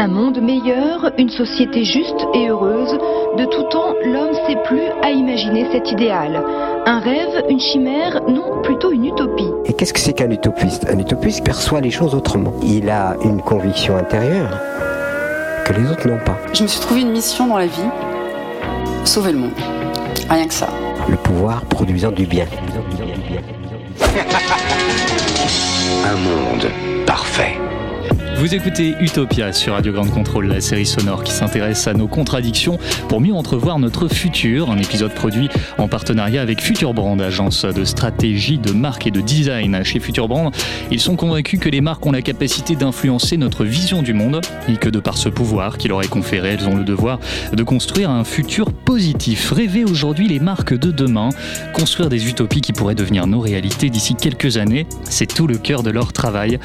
Un monde meilleur, une société juste et heureuse, de tout temps, l'homme sait plus à imaginer cet idéal. Un rêve, une chimère, non, plutôt une utopie. Et qu'est-ce que c'est qu'un utopiste? Un utopiste perçoit les choses autrement. Il a une conviction intérieure que les autres n'ont pas. Je me suis trouvé une mission dans la vie, sauver le monde. Rien que ça. Le pouvoir produisant du bien. Un monde parfait. Vous écoutez Utopia sur Radio Grande Contrôle, la série sonore qui s'intéresse à nos contradictions pour mieux entrevoir notre futur. Un épisode produit en partenariat avec Futurbrand, agence de stratégie, de marque et de design. Chez Futurbrand, ils sont convaincus que les marques ont la capacité d'influencer notre vision du monde et que de par ce pouvoir qui leur est conféré, elles ont le devoir de construire un futur positif. Rêver aujourd'hui les marques de demain, construire des utopies qui pourraient devenir nos réalités d'ici quelques années, c'est tout le cœur de leur travail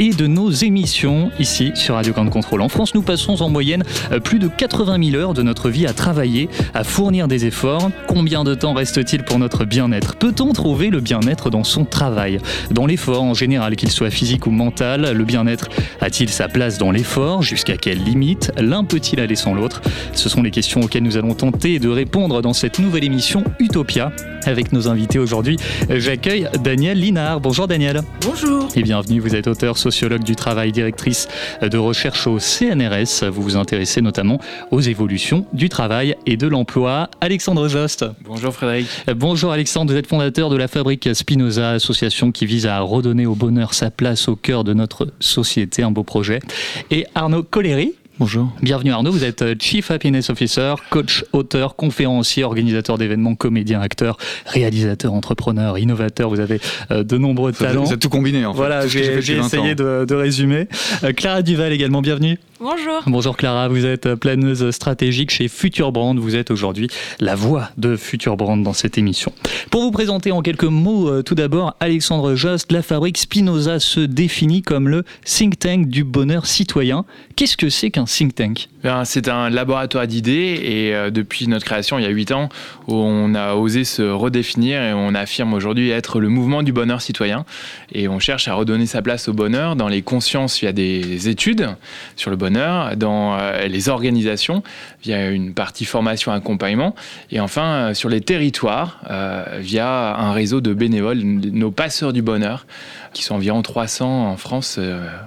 et de nos émissions ici sur Radio Grande Contrôle. En France, nous passons en moyenne euh, plus de 80 000 heures de notre vie à travailler, à fournir des efforts. Combien de temps reste-t-il pour notre bien-être? Peut-on trouver le bien-être dans son travail? Dans l'effort en général, qu'il soit physique ou mental, le bien-être a-t-il sa place dans l'effort? Jusqu'à quelle limite? L'un peut-il aller sans l'autre? Ce sont les questions auxquelles nous allons tenter de répondre dans cette nouvelle émission Utopia. Avec nos invités aujourd'hui, j'accueille Daniel Linard. Bonjour Daniel. Bonjour. Et bienvenue, vous êtes auteur, sociologue du travail, directrice de recherche au CNRS. Vous vous intéressez notamment aux évolutions du travail et de l'emploi. Alexandre Jost. Bonjour Frédéric. Bonjour Alexandre, vous êtes fondateur de la Fabrique Spinoza, association qui vise à redonner au bonheur sa place au cœur de notre société, un beau projet. Et Arnaud Collery, Bonjour. Bienvenue Arnaud, vous êtes euh, Chief Happiness Officer, coach, auteur, conférencier, organisateur d'événements, comédien, acteur, réalisateur, entrepreneur, innovateur. Vous avez euh, de nombreux talents. Vous avez tout combiné en fait. Voilà, j'ai essayé de, de, résumer. Euh, Clara Duval également, bienvenue. Bonjour. Bonjour Clara, vous êtes planeuse stratégique chez Future Brand. Vous êtes aujourd'hui la voix de Future Brand dans cette émission. Pour vous présenter en quelques mots, tout d'abord, Alexandre Jost, la fabrique Spinoza se définit comme le think tank du bonheur citoyen. Qu'est-ce que c'est qu'un think tank? C'est un laboratoire d'idées et euh, depuis notre création il y a 8 ans, on a osé se redéfinir et on affirme aujourd'hui être le mouvement du bonheur citoyen. Et on cherche à redonner sa place au bonheur dans les consciences via des études sur le bonheur, dans euh, les organisations via une partie formation accompagnement et enfin euh, sur les territoires via un réseau de bénévoles, nos passeurs du bonheur, qui sont environ 300 en France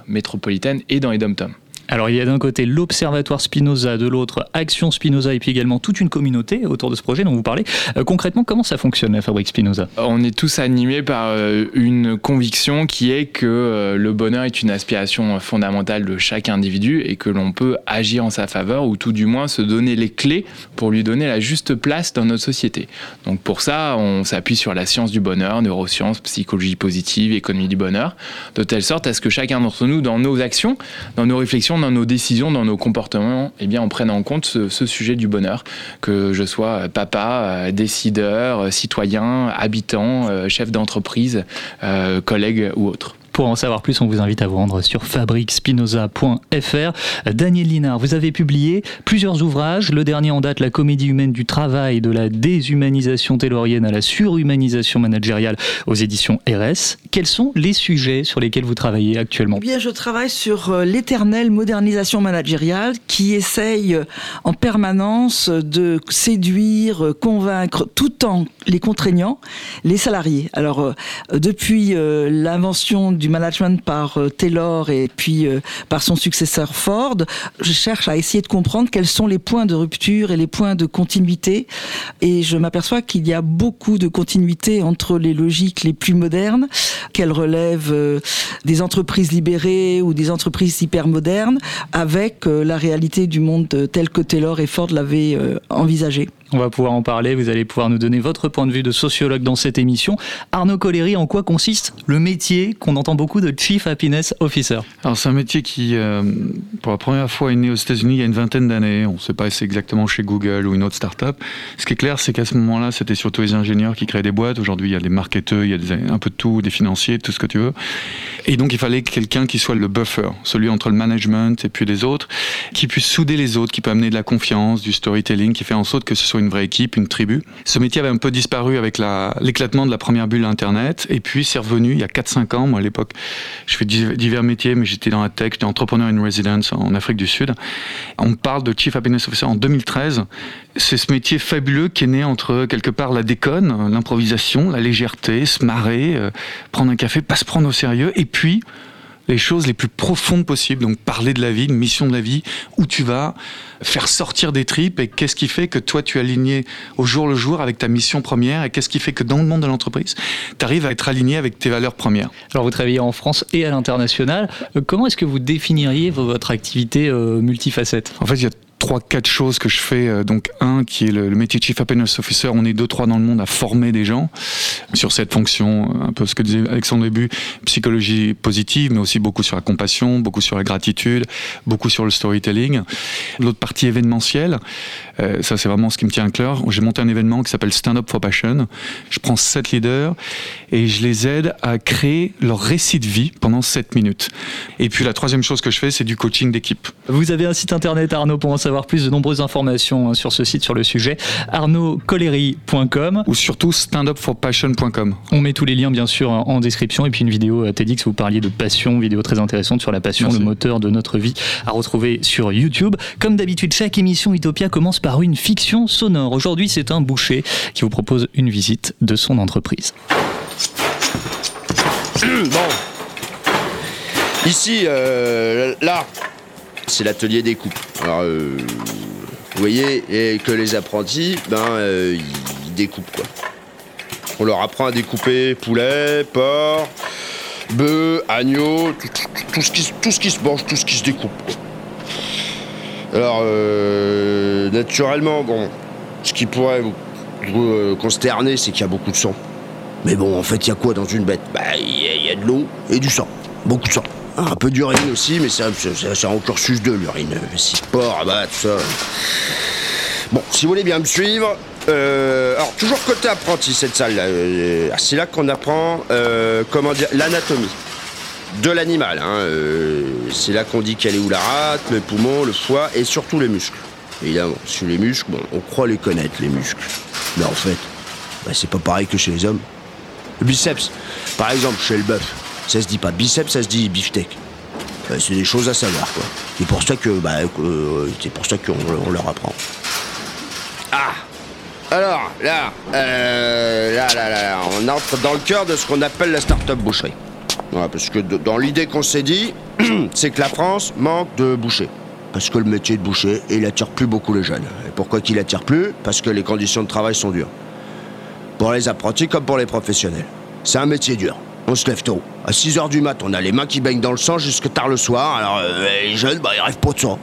métropolitaine et dans les dom-toms. Alors il y a d'un côté l'Observatoire Spinoza, de l'autre Action Spinoza et puis également toute une communauté autour de ce projet dont vous parlez. Euh, concrètement, comment ça fonctionne la fabrique Spinoza? On est tous animés par euh, une conviction qui est que euh, le bonheur est une aspiration fondamentale de chaque individu et que l'on peut agir en sa faveur ou tout du moins se donner les clés pour lui donner la juste place dans notre société. Donc pour ça, on s'appuie sur la science du bonheur, neurosciences, psychologie positive, économie du bonheur, de telle sorte à ce que chacun d'entre nous, dans nos actions, dans nos réflexions, dans nos décisions, dans nos comportements, eh bien, on prenne en compte ce, sujet du bonheur, que je sois papa, euh, décideur, euh, citoyen, habitant, euh, chef d'entreprise, collègue ou autre. Pour en savoir plus, on vous invite à vous rendre sur fabriquespinoza.fr. Daniel Linard, vous avez publié plusieurs ouvrages. Le dernier en date, La comédie humaine du travail, de la déshumanisation taylorienne à la surhumanisation managériale aux éditions RS. Quels sont les sujets sur lesquels vous travaillez actuellement? Eh Bien, je travaille sur euh, l'éternelle modernisation managériale qui essaye euh, en permanence de séduire, euh, convaincre, tout en les contraignant, les salariés. Alors, depuis l'invention du management par euh, Taylor et puis euh, par son successeur Ford, je cherche à essayer de comprendre quels sont les points de rupture et les points de continuité. Et je m'aperçois qu'il y a beaucoup de continuité entre les logiques les plus modernes, qu'elles relèvent euh, des entreprises libérées ou des entreprises hyper modernes, avec la réalité du monde tel que Taylor et Ford l'avaient envisagé. On va pouvoir en parler, vous allez pouvoir nous donner votre point de vue de sociologue dans cette émission. Arnaud Collery, en quoi consiste le métier qu'on entend beaucoup de Chief Happiness Officer? Alors c'est un métier qui, euh, pour la première fois, est né aux États-Unis il y a une vingtaine d'années. On ne sait pas si c'est exactement chez Google ou une autre start-up. Ce qui est clair, c'est qu'à ce moment-là, c'était surtout les ingénieurs qui créaient des boîtes. Aujourd'hui, il y a des marketeurs, il y a un peu de tout, des financiers, tout ce que tu veux. Et donc, il fallait quelqu'un qui soit le buffer, celui entre le management et puis les autres, qui puisse souder les autres, qui peut amener de la confiance, du storytelling, qui fait en sorte que ce soit une une vraie équipe, une tribu. Ce métier avait un peu disparu avec l'éclatement de la première bulle Internet, et puis c'est revenu il y a 4-5 ans. Moi, à l'époque, je fais divers métiers, mais j'étais dans la tech, j'étais entrepreneur in residence en Afrique du Sud. On parle de Chief Happiness Officer en 2013. C'est ce métier fabuleux qui est né entre quelque part la déconne, l'improvisation, la légèreté, se marrer, euh, prendre un café, pas se prendre au sérieux, et puis les choses les plus profondes possibles. Donc parler de la vie, de mission de la vie, où tu vas faire sortir des tripes et qu'est-ce qui fait que toi tu es aligné au jour le jour avec ta mission première et qu'est-ce qui fait que dans le monde de l'entreprise, tu arrives à être aligné avec tes valeurs premières? Alors vous travaillez en France et à l'international. Euh, comment est-ce que vous définiriez votre activité euh, multifacette? En fait, il y a trois, quatre choses que je fais. Euh, donc, un qui est le, métier Chief Happiness Officer. On est deux, trois dans le monde à former des gens sur cette fonction, un peu ce que disait Alexandre début, psychologie positive, mais aussi beaucoup sur la compassion, beaucoup sur la gratitude, beaucoup sur le storytelling. L'autre partie événementielle, euh, ça c'est vraiment ce qui me tient à cœur. J'ai monté un événement qui s'appelle Stand Up for Passion. Je prends sept leaders et je les aide à créer leur récit de vie pendant sept minutes. Et puis la troisième chose que je fais, c'est du coaching d'équipe. Vous avez un site internet Arnaud pour en savoir plus de nombreuses informations hein, sur ce site, sur le sujet, arnaudcollery.com. Ou surtout standupforpassion.com. On met tous les liens bien sûr en description et puis une vidéo euh, TEDx, vous parliez de passion, vidéo très intéressante sur la passion, le moteur de notre vie à retrouver sur YouTube. Comme d'habitude, chaque émission Utopia commence par une fiction sonore. Aujourd'hui, c'est un boucher qui vous propose une visite de son entreprise. Bon. Ici, euh, là, c'est l'atelier des coupes. Alors, euh, vous voyez, et que les apprentis, ben, euh, ils découpent quoi. On leur apprend à découper poulet, porc, bœuf, agneau, tout, ce qui, se mange, tout ce qui se découpe. Alors, euh, naturellement, bon, ce qui pourrait vous, consterner, c'est qu'il y a beaucoup de sang. Mais bon, en fait, il y a quoi dans une bête? Bah, il y, a de l'eau et du sang. Beaucoup de sang. Ah, un peu d'urine aussi, mais c'est un cursus de l'urine. Si porc, ah bah, tout ça. Bon, si vous voulez bien me suivre. Euh, alors, toujours côté apprenti, cette salle. Euh, c'est là qu'on apprend, euh, comment dire, l'anatomie de l'animal. Hein, c'est là qu'on dit quelle est où la rate, le poumon, le foie et surtout les muscles. Évidemment, sur les muscles, bon, on croit les connaître, les muscles. Mais en fait, bah, c'est pas pareil que chez les hommes. Le biceps, par exemple, chez le bœuf. Ça se dit pas biceps, ça se dit beefsteak. Euh, c'est des choses à savoir, quoi. C'est pour ça que, bah, euh, c'est pour ça qu'on leur apprend. Ah Alors, là, euh, là, là, là, on entre dans le cœur de ce qu'on appelle la start-up boucherie. parce que dans l'idée qu'on s'est dit, c'est que la France manque de bouchers. Parce que le métier de boucher, il attire plus beaucoup les jeunes. Et pourquoi qu'il attire plus? Parce que les conditions de travail sont dures. Pour les apprentis comme pour les professionnels. C'est un métier dur. On se lève tôt. À 6 h du mat, on a les mains qui baignent dans le sang jusque tard le soir. Alors, euh, les jeunes, bah, ils rêvent pas de ça.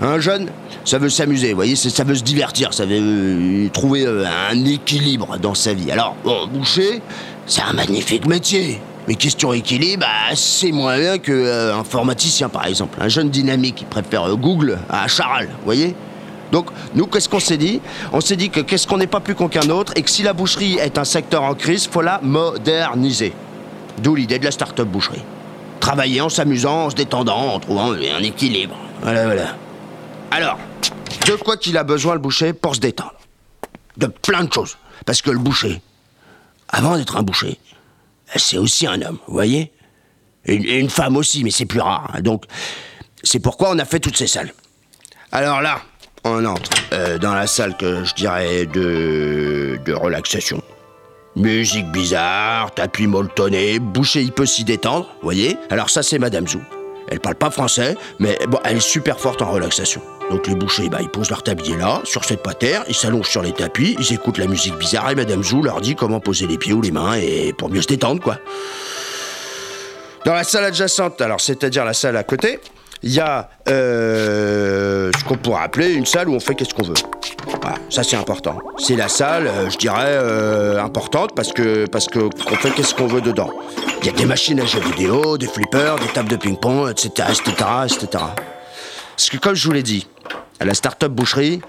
Un jeune, ça veut s'amuser, vous voyez, ça veut se divertir, ça veut euh, trouver euh, un équilibre dans sa vie. Alors, bon, boucher, c'est un magnifique métier. Mais question équilibre, bah, c'est moins bien qu'un informaticien, par exemple. Un jeune dynamique qui préfère Google à Charal, vous voyez? Donc, nous, qu'est-ce qu'on s'est dit? On s'est dit que qu'est-ce qu'on n'est pas plus con qu'un autre et que si la boucherie est un secteur en crise, faut la moderniser. D'où l'idée de la start-up boucherie. Travailler en s'amusant, en se détendant, en trouvant un équilibre. Voilà, voilà. Alors, de quoi qu'il a besoin le boucher pour se détendre De plein de choses. Parce que le boucher, avant d'être un boucher, c'est aussi un homme, vous voyez? Et une, femme aussi, mais c'est plus rare. Hein. Donc, c'est pourquoi on a fait toutes ces salles. Alors là, on entre euh, dans la salle que je dirais de relaxation. Musique bizarre, tapis molletonné, boucher il peut s'y détendre, voyez? Alors ça c'est Madame Zou. Elle parle pas français, mais bon, elle est super forte en relaxation. Donc les bouchers, bah, ils posent leur tablier là, sur cette patère, ils s'allongent sur les tapis, ils écoutent la musique bizarre et Madame Zou leur dit comment poser les pieds ou les mains et pour mieux se détendre, quoi. Dans la salle adjacente, alors c'est-à-dire la salle à côté, il y a euh, ce qu'on pourrait appeler une salle où on fait qu'est-ce qu'on veut. Voilà, ça c'est important. C'est la salle, euh, je dirais, euh, importante parce que parce que qu'on fait qu'est-ce qu'on veut dedans. Il y a des machines à jeux vidéo, des flippers, des tables de ping-pong, etc., etc., etc. Parce que comme je vous l'ai dit, à la start-up boucherie,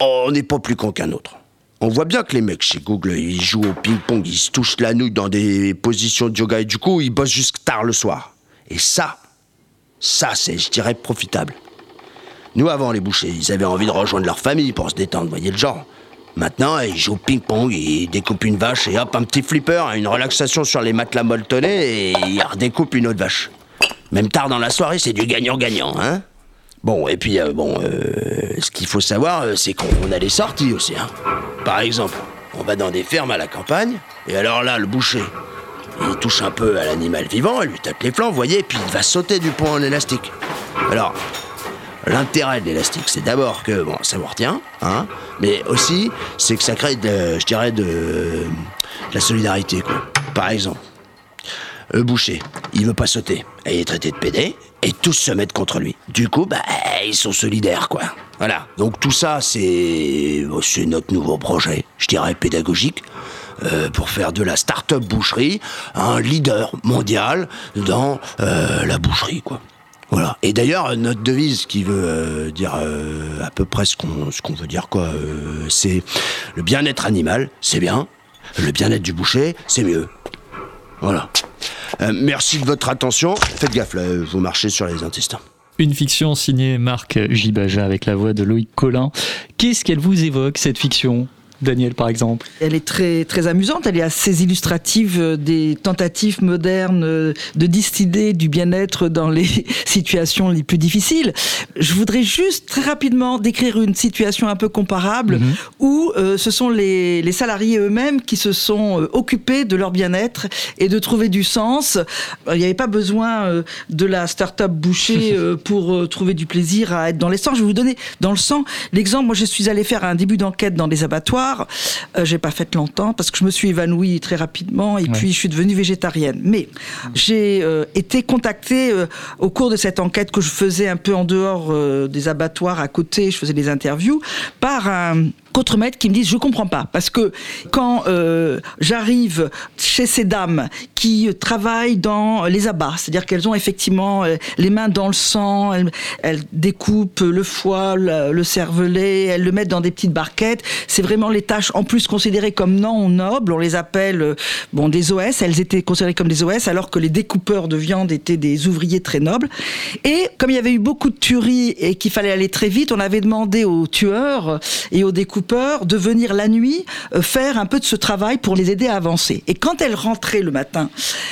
on n'est pas plus con qu'un autre. On voit bien que les mecs chez Google, ils jouent au ping-pong, ils se touchent la nouille dans des positions de yoga et du coup, ils bossent jusqu'à tard le soir. Et ça, ça, c'est, je dirais, profitable. Nous, avant, les bouchers, ils avaient envie de rejoindre leur famille pour se détendre, voyez le genre. Maintenant, ils jouent au ping-pong, ils découpent une vache et hop, un petit flipper, une relaxation sur les matelas molletonnés et ils redécoupent une autre vache. Même tard dans la soirée, c'est du gagnant-gagnant, hein Bon, et puis, euh, bon, euh, ce qu'il faut savoir, euh, c'est qu'on a des sorties aussi, hein. Par exemple, on va dans des fermes à la campagne, et alors là, le boucher, il touche un peu à l'animal vivant, il lui tape les flancs, vous voyez, puis il va sauter du pont en élastique. Alors, L'intérêt de l'élastique, c'est d'abord que bon, ça vous retient, hein, mais aussi c'est que ça crée, de, je dirais, de, la solidarité. Quoi. Par exemple, le boucher, il veut pas sauter, il est traité de pédé, et tous se mettent contre lui. Du coup, bah, ils sont solidaires, quoi. Voilà. Donc tout ça, c'est bon, c'est notre nouveau projet, je dirais pédagogique. Euh, pour faire de la start-up boucherie un leader mondial dans euh, la boucherie, quoi. Voilà. Et d'ailleurs, notre devise qui veut euh, dire à peu près ce qu'on veut dire, quoi, c'est le bien-être animal, c'est bien. Le bien-être du boucher, c'est mieux. Voilà. Merci de votre attention. Faites gaffe, vous marchez sur les intestins. Une fiction signée Marc Gibaja avec la voix de Loïc Collin. Qu'est-ce qu'elle vous évoque, cette fiction? Daniel, par exemple Elle est très, très amusante, elle est assez illustrative euh, des tentatives modernes euh, de distiller du bien-être dans les situations les plus difficiles. Je voudrais juste très rapidement décrire une situation un peu comparable Mhm. où euh, ce sont les, les salariés eux-mêmes qui se sont occupés de leur bien-être et de trouver du sens. Il n'y avait pas besoin de la start-up boucher euh, pour trouver du plaisir à être dans les sangs. Je vais vous donner dans le sang l'exemple. Moi, je suis allé faire un début d'enquête dans des abattoirs. Euh, j'ai pas fait longtemps parce que je me suis évanouie très rapidement et puis je suis devenue végétarienne. Mais j'ai euh, été contactée euh, au cours de cette enquête que je faisais un peu en dehors des abattoirs à côté. Je faisais des interviews par un contremaître qui me disent je comprends pas parce que quand euh, j'arrive chez ces dames qui travaillent dans les abats, c'est-à-dire qu'elles ont effectivement euh, les mains dans le sang, elles, découpent le foie, le, le cervelet, elles le mettent dans des petites barquettes. C'est vraiment les tâches en plus considérées comme non nobles. On les appelle euh, bon des OS. Elles étaient considérées comme des OS alors que les découpeurs de viande étaient des ouvriers très nobles. Et comme il y avait eu beaucoup de tueries et qu'il fallait aller très vite, on avait demandé aux tueurs et aux découpeurs de venir la nuit euh, faire un peu de ce travail pour les aider à avancer. Et quand elles rentraient le matin,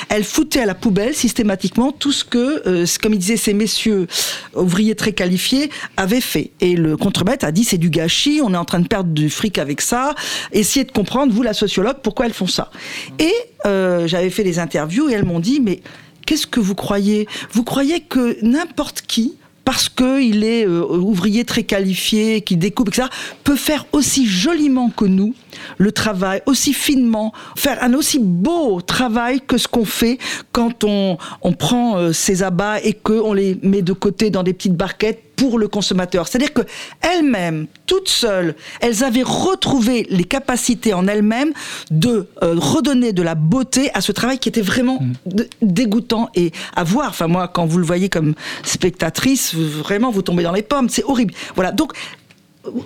elles foutaient à la poubelle systématiquement tout ce que, euh, comme ils disaient ces messieurs ouvriers très qualifiés, avaient fait. Et le contremaître a dit c'est du gâchis, on est en train de perdre du fric avec ça. Essayez de comprendre, vous la sociologue, pourquoi elles font ça. Et euh, j'avais fait des interviews et elles m'ont dit mais qu'est-ce que vous croyez? Vous croyez que n'importe qui parce qu'il est euh, ouvrier très qualifié, qui découpe, etc., peut faire aussi joliment que nous le travail, aussi finement, faire un aussi beau travail que ce qu'on fait quand on, prend euh, ces abats et qu'on les met de côté dans des petites barquettes pour le consommateur. C'est-à-dire que elles-mêmes, toutes seules, elles avaient retrouvé les capacités en elles-mêmes de euh, redonner de la beauté à ce travail qui était vraiment de- dégoûtant et à voir. Enfin moi, quand vous le voyez comme spectatrice, vraiment vous tombez dans les pommes. C'est horrible. Voilà. Donc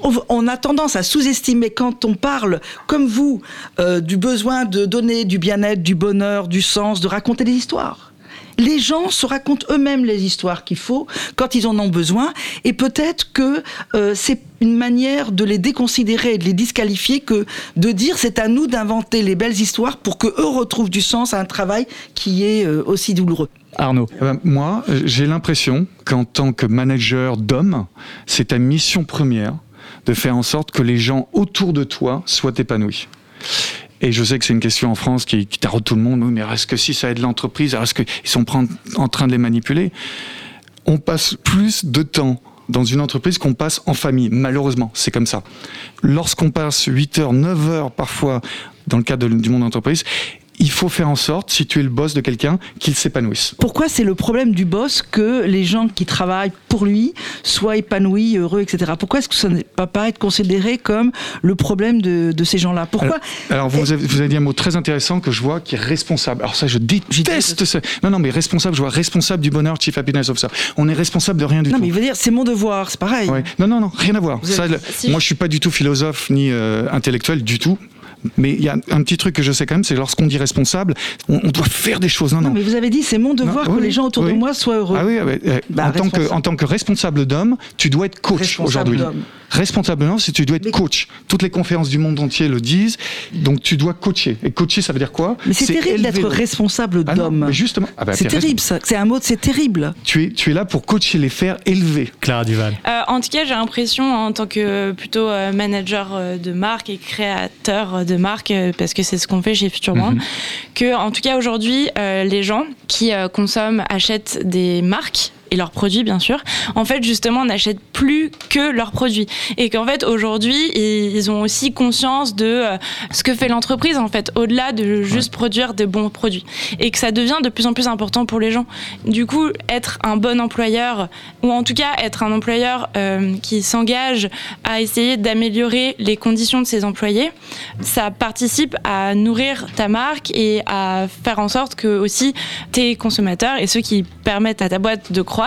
on- on a tendance à sous-estimer quand on parle, comme vous, euh, du besoin de donner du bien-être, du bonheur, du sens, de raconter des histoires. Les gens se racontent eux-mêmes les histoires qu'il faut quand ils en ont besoin, et peut-être que euh, c'est une manière de les déconsidérer et de les disqualifier que de dire c'est à nous d'inventer les belles histoires pour que eux retrouvent du sens à un travail qui est euh, aussi douloureux. Arnaud. Eh ben, moi, euh, j'ai l'impression qu'en tant que manager d'hommes, c'est ta mission première de faire en sorte que les gens autour de toi soient épanouis. Et je sais que c'est une question en France qui, qui taraude tout le monde. Mais est-ce que si ça aide l'entreprise, est-ce qu'ils sont en train de les manipuler? On passe plus de temps dans une entreprise qu'on passe en famille. Malheureusement, c'est comme ça. Lorsqu'on passe 8 heures, 9 heures parfois dans le cadre du monde d'entreprise, il faut faire en sorte, si tu es le boss de quelqu'un, qu'il s'épanouisse. Pourquoi c'est le problème du boss que les gens qui travaillent pour lui soient épanouis, heureux, etc. Pourquoi est-ce que ça n'est pas, pas être considéré comme le problème de, de ces gens-là? Pourquoi Alors, vous, avez, vous avez dit un mot très intéressant que je vois qui est responsable. Alors ça, je déteste ça. Non, non, mais responsable, je vois responsable du bonheur, Chief Happiness Officer. On est responsable de rien du Non, tout. mais il veut dire, c'est mon devoir, c'est pareil. Ouais. Non, non, non, rien à voir. Vous Ça, avez- le- si moi, je- je suis pas du tout philosophe ni euh, intellectuel du tout. Mais il y a un petit truc que je sais quand même, c'est lorsqu'on dit responsable, on, on, doit faire des choses. Non, non. mais vous avez dit, c'est mon devoir non, que oui, les gens autour oui. de moi soient heureux. Ah oui, Bah, en, tant que, en tant que responsable d'homme, tu dois être coach aujourd'hui. D'homme. Responsable d'homme, c'est tu dois être Mais- coach. Toutes les conférences du monde entier le disent. Donc tu dois coacher. Et coacher, ça veut dire quoi? Mais c'est terrible d'être responsable Ah d'homme. justement, ah bah, c'est terrible, ça. C'est un mot, c'est terrible. Tu es, tu es là pour coacher les faire élever. Clara Duval. Euh, en tout cas, j'ai l'impression, en tant que plutôt euh, manager euh, de marque et créateur de marque, euh, parce que c'est ce qu'on fait chez Future Brand, Mhm. que en tout cas aujourd'hui, euh, les gens qui euh, consomment achètent des marques et leurs produits bien sûr, en fait justement n'achètent plus que leurs produits. Et qu'en fait aujourd'hui ils ont aussi conscience de euh, ce que fait l'entreprise en fait au-delà de juste produire des bons produits. Et que ça devient de plus en plus important pour les gens. Du coup, être un bon employeur ou en tout cas être un employeur euh, qui s'engage à essayer d'améliorer les conditions de ses employés, ça participe à nourrir ta marque et à faire en sorte que aussi tes consommateurs et ceux qui permettent à ta boîte de croître,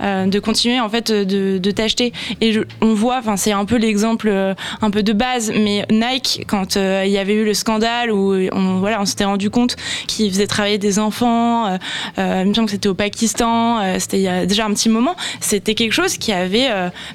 euh, de continuer en fait de, de t'acheter. Et je- on voit, enfin c'est un peu l'exemple euh, un peu de base, mais Nike quand euh, il y avait eu le scandale où on voilà on s'était rendu compte qu'ils faisaient travailler des enfants, il me semble que c'était au Pakistan, c'était il y a déjà un petit moment, c'était quelque chose qui avait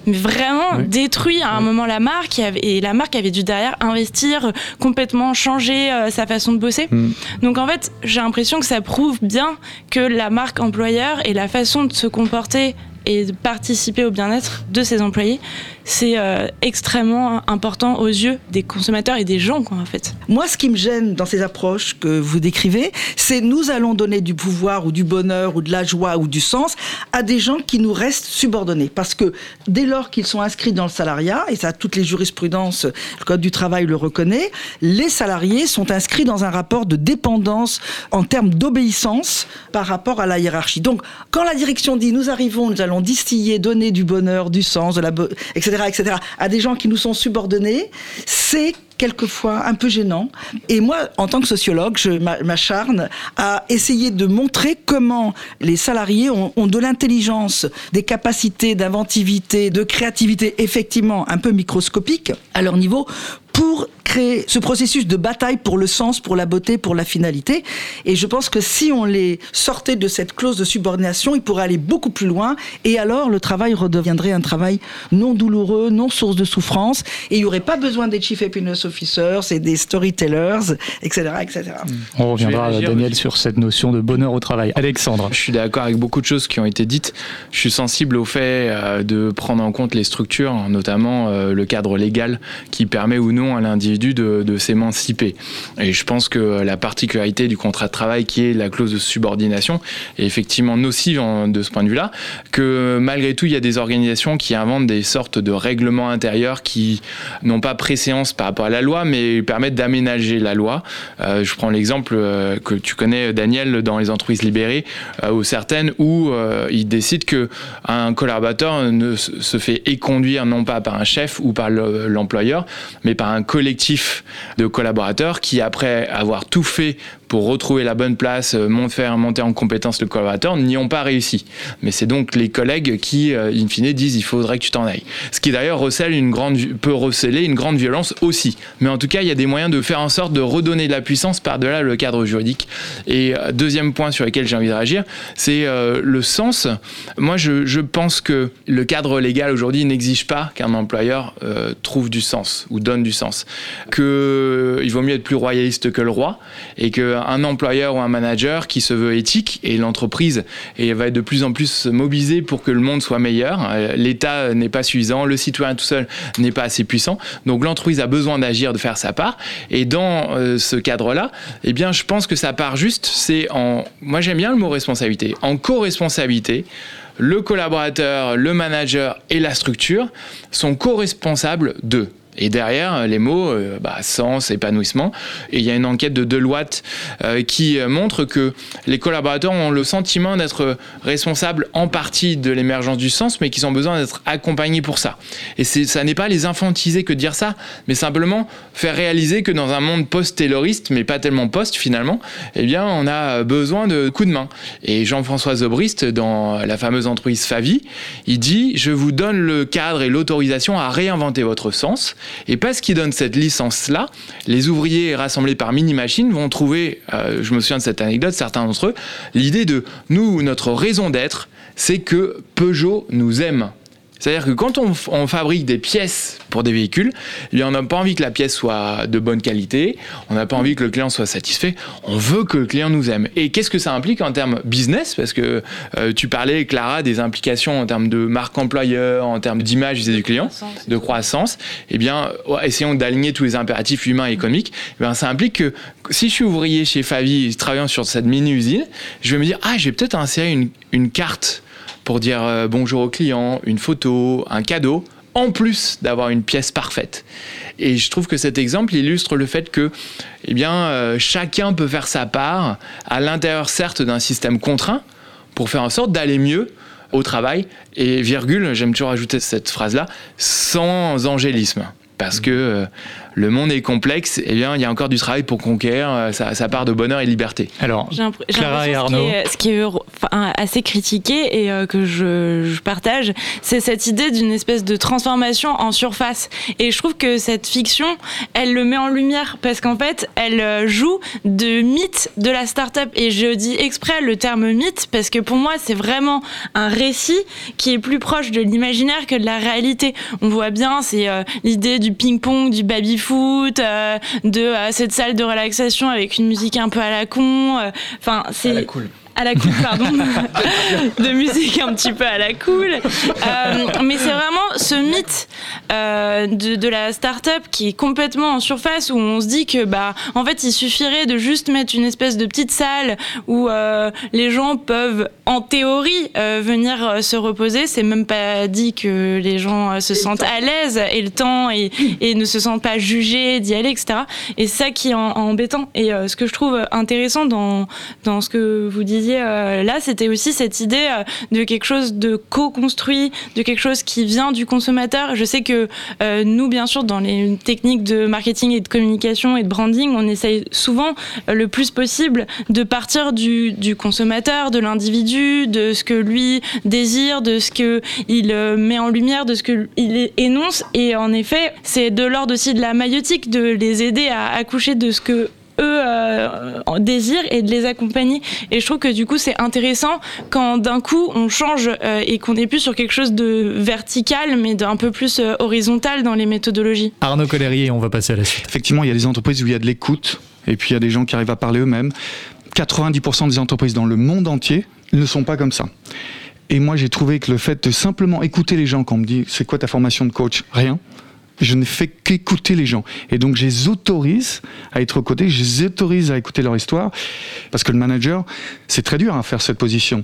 vraiment Oui. détruit à un moment la marque et la marque avait dû derrière investir, complètement changer sa façon de bosser. Mm. Donc en fait, j'ai l'impression que ça prouve bien que la marque employeur et la façon de se comporter et de participer au bien-être de ses employés, c'est euh, extrêmement important aux yeux des consommateurs et des gens, en fait. Moi, ce qui me gêne dans ces approches que vous décrivez, c'est nous allons donner du pouvoir ou du bonheur ou de la joie ou du sens à des gens qui nous restent subordonnés. Parce que dès lors qu'ils sont inscrits dans le salariat, et ça toutes les jurisprudences, le Code du travail le reconnaît, les salariés sont inscrits dans un rapport de dépendance en termes d'obéissance par rapport à la hiérarchie. Donc, quand la direction dit nous arrivons, nous allons distiller, donner du bonheur, du sens, etc., à des gens qui nous sont subordonnés, c'est quelquefois un peu gênant. Et moi, en tant que sociologue, je m'a- m'acharne à essayer de montrer comment les salariés ont, de l'intelligence, des capacités d'inventivité, de créativité effectivement un peu microscopiques à leur niveau pour créer ce processus de bataille pour le sens, pour la beauté, pour la finalité. Et je pense que si on les sortait de cette clause de subordination, ils pourraient aller beaucoup plus loin. Et alors, le travail redeviendrait un travail non douloureux, non source de souffrance. Et il n'y aurait pas besoin des chief happiness officers et des storytellers, etc., etc. On reviendra, Daniel, aussi. sur cette notion de bonheur au travail. Alexandre. Je suis d'accord avec beaucoup de choses qui ont été dites. Je suis sensible au fait euh, de prendre en compte les structures, notamment euh, le cadre légal qui permet ou non à l'individu de, de s'émanciper. Et je pense que la particularité du contrat de travail qui est la clause de subordination est effectivement nocive de ce point de vue-là, que malgré tout, il y a des organisations qui inventent des sortes de règlements intérieurs qui n'ont pas préséance par rapport à la loi, mais permettent d'aménager la loi. Euh, je prends l'exemple euh, que tu connais, Daniel, dans les entreprises libérées, euh, ou certaines où ils décident que un collaborateur ne se fait éconduire non pas par un chef ou par le- l'employeur, mais par un collectif de collaborateurs qui, après avoir tout fait pour retrouver la bonne place, euh, monter en compétence le collaborateur, n'y ont pas réussi. Mais c'est donc les collègues qui, euh, in fine, disent il faudrait que tu t'en ailles. Ce qui d'ailleurs recèle une grande, peut receler une grande violence aussi. Mais en tout cas, il y a des moyens de faire en sorte de redonner de la puissance par-delà le cadre juridique. Et euh, deuxième point sur lequel j'ai envie de réagir, c'est le sens. Moi, je, pense que le cadre légal aujourd'hui n'exige pas qu'un employeur trouve du sens ou donne du sens. Que il vaut mieux être plus royaliste que le roi et qu'un employeur ou un manager qui se veut éthique et l'entreprise va être de plus en plus mobilisée pour que le monde soit meilleur. Euh, L'État n'est pas suffisant, le citoyen tout seul n'est pas assez puissant. Donc l'entreprise a besoin d'agir, de faire sa part. Et dans euh, ce cadre-là, eh bien, je pense que sa part juste, c'est en. Moi, j'aime bien le mot responsabilité. En co-responsabilité, le collaborateur, le manager et la structure sont co-responsables d'eux. Et derrière, les mots, euh, bah, sens, épanouissement. Et il y a une enquête de Deloitte euh, qui euh, montre que les collaborateurs ont le sentiment d'être responsables en partie de l'émergence du sens, mais qu'ils ont besoin d'être accompagnés pour ça. Et ça n'est pas les infantiser que de dire ça, mais simplement faire réaliser que dans un monde post-tayloriste, mais pas tellement post finalement, eh bien, on a besoin de coups de main. Et Jean-François Zobrist, dans la fameuse entreprise Favi, il dit Je vous donne le cadre et l'autorisation à réinventer votre sens. Et parce qu'ils donnent cette licence-là, les ouvriers rassemblés par Mini Machine vont trouver, euh, je me souviens de cette anecdote, certains d'entre eux, l'idée de nous, notre raison d'être, c'est que Peugeot nous aime. C'est-à-dire que quand on, on, fabrique des pièces pour des véhicules, eh on n'a pas envie que la pièce soit de bonne qualité, on n'a pas envie que le client soit satisfait, on veut que le client nous aime. Et qu'est-ce que ça implique en termes business? Parce que euh, tu parlais, Clara, des implications en termes de marque employeur, en termes d'image vis-à-vis du client, de croissance. Eh bien, essayons d'aligner tous les impératifs humains et économiques. Eh bien, ça implique que si je suis ouvrier chez Favi travaillant sur cette mini-usine, je vais me dire, ah, j'ai peut-être insérer une, une carte pour dire euh, bonjour au client, une photo, un cadeau, en plus d'avoir une pièce parfaite. Et je trouve que cet exemple illustre le fait que eh bien, euh, chacun peut faire sa part, à l'intérieur certes d'un système contraint, pour faire en sorte d'aller mieux au travail. Et virgule, j'aime toujours ajouter cette phrase-là, sans angélisme. Parce que euh, le monde est complexe, et eh bien, il y a encore du travail pour conquérir, euh, ça part de bonheur et liberté. Alors, Clara et Arnaud. Ce qui est, enfin, assez critiqué et euh, que je, je partage, c'est cette idée d'une espèce de transformation en surface. Et je trouve que cette fiction, elle le met en lumière parce qu'en fait, elle euh, joue de mythe de la start-up. Et je dis exprès le terme mythe parce que pour moi, c'est vraiment un récit qui est plus proche de l'imaginaire que de la réalité. On voit bien, c'est l'idée du ping-pong, du baby euh, de euh, cette salle de relaxation avec une musique un peu à la con. Euh, c'est cool à la cool, pardon, de musique un petit peu à la cool. Euh, mais c'est vraiment ce mythe euh, de, de, la start-up qui est complètement en surface où on se dit que, bah, en fait, il suffirait de juste mettre une espèce de petite salle où euh, les gens peuvent, en théorie, venir se reposer. C'est même pas dit que les gens se sentent à l'aise et le temps et, et, ne se sentent pas jugés d'y aller, etc. Et c'est ça qui est en, embêtant. Et ce que je trouve intéressant dans, dans ce que vous disiez, euh, là, c'était aussi cette idée euh, de quelque chose de co-construit, de quelque chose qui vient du consommateur. Je sais que euh, nous, bien sûr, dans les techniques de marketing et de communication et de branding, on essaye souvent le plus possible de partir du, du consommateur, de l'individu, de ce que lui désire, de ce qu'il met en lumière, de ce qu'il énonce. Et en effet, c'est de l'ordre aussi de la maïotique de les aider à accoucher de ce que eux euh, désirent et de les accompagner. Et je trouve que du coup c'est intéressant quand d'un coup on change euh, et qu'on n'est plus sur quelque chose de vertical mais d'un peu plus euh, horizontal dans les méthodologies. Arnaud Colérier, on va passer à la suite. Effectivement, il y a des entreprises où il y a de l'écoute et puis il y a des gens qui arrivent à parler eux-mêmes. 90% des entreprises dans le monde entier ne sont pas comme ça. Et moi, j'ai trouvé que le fait de simplement écouter les gens quand on me dit c'est quoi ta formation de coach? Rien je ne fais qu'écouter les gens. Et donc, je les autorise à être aux côtés, je les autorise à écouter leur histoire, parce que le manager, c'est très dur à faire cette position.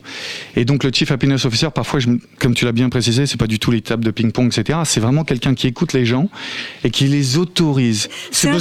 Et donc, le Chief Happiness Officer, parfois, je, comme tu l'as bien précisé, c'est pas du tout les tables de ping-pong, etc. C'est vraiment quelqu'un qui écoute les gens et qui les autorise. C'est un,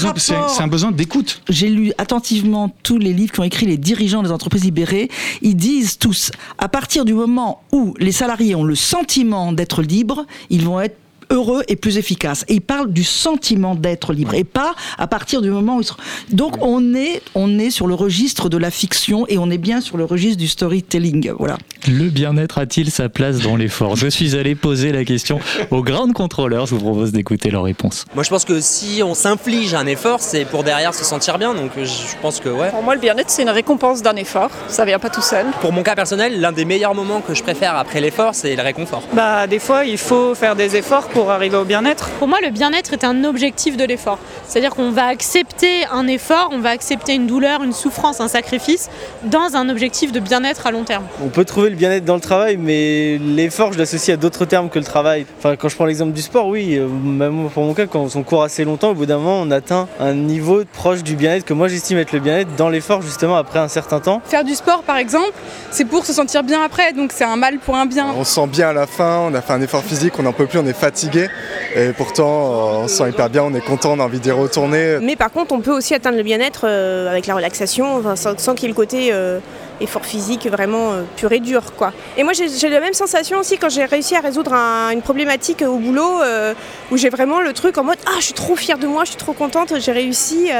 un, besoin d'écoute. J'ai lu attentivement tous les livres qui ont écrit les dirigeants des entreprises libérées. Ils disent tous, à partir du moment où les salariés ont le sentiment d'être libres, ils vont être heureux et plus efficace. Et il parle du sentiment d'être libre et pas à partir du moment où ils sont... Donc on est, on est sur le registre de la fiction et on est bien sur le registre du storytelling. Voilà. Le bien-être a-t-il sa place dans l'effort? Je suis allé poser la question aux grandes contrôleurs. Je vous propose d'écouter leur réponse. Moi je pense que si on s'inflige un effort, c'est pour derrière se sentir bien. Donc je pense que ouais. Pour moi le bien-être c'est une récompense d'un effort. Ça vient pas tout seul. Pour mon cas personnel, l'un des meilleurs moments que je préfère après l'effort, c'est le réconfort. Bah des fois il faut faire des efforts pour arriver au bien-être? Pour moi, le bien-être est un objectif de l'effort. C'est-à-dire qu'on va accepter un effort, on va accepter une douleur, une souffrance, un sacrifice dans un objectif de bien-être à long terme. On peut trouver le bien-être dans le travail, mais l'effort, je l'associe à d'autres termes que le travail. Enfin, quand je prends l'exemple du sport, oui, euh, même pour mon cas, quand on court assez longtemps, au bout d'un moment, on atteint un niveau proche du bien-être que moi j'estime être le bien-être dans l'effort, justement, après un certain temps. Faire du sport, par exemple, c'est pour se sentir bien après, donc c'est un mal pour un bien. On se sent bien à la fin, on a fait un effort physique, on n'en peut plus, on est fatigué. Et pourtant, on se sent hyper bien, on est content, on a envie d'y retourner. Mais par contre, on peut aussi atteindre le bien-être euh, avec la relaxation, sans, sans qu'il y ait le côté euh, effort physique vraiment euh, pur et dur. Quoi. Et moi, j'ai la même sensation aussi quand j'ai réussi à résoudre un, une problématique au boulot, euh, où j'ai vraiment le truc en mode Ah, je suis trop fière de moi, je suis trop contente, j'ai réussi.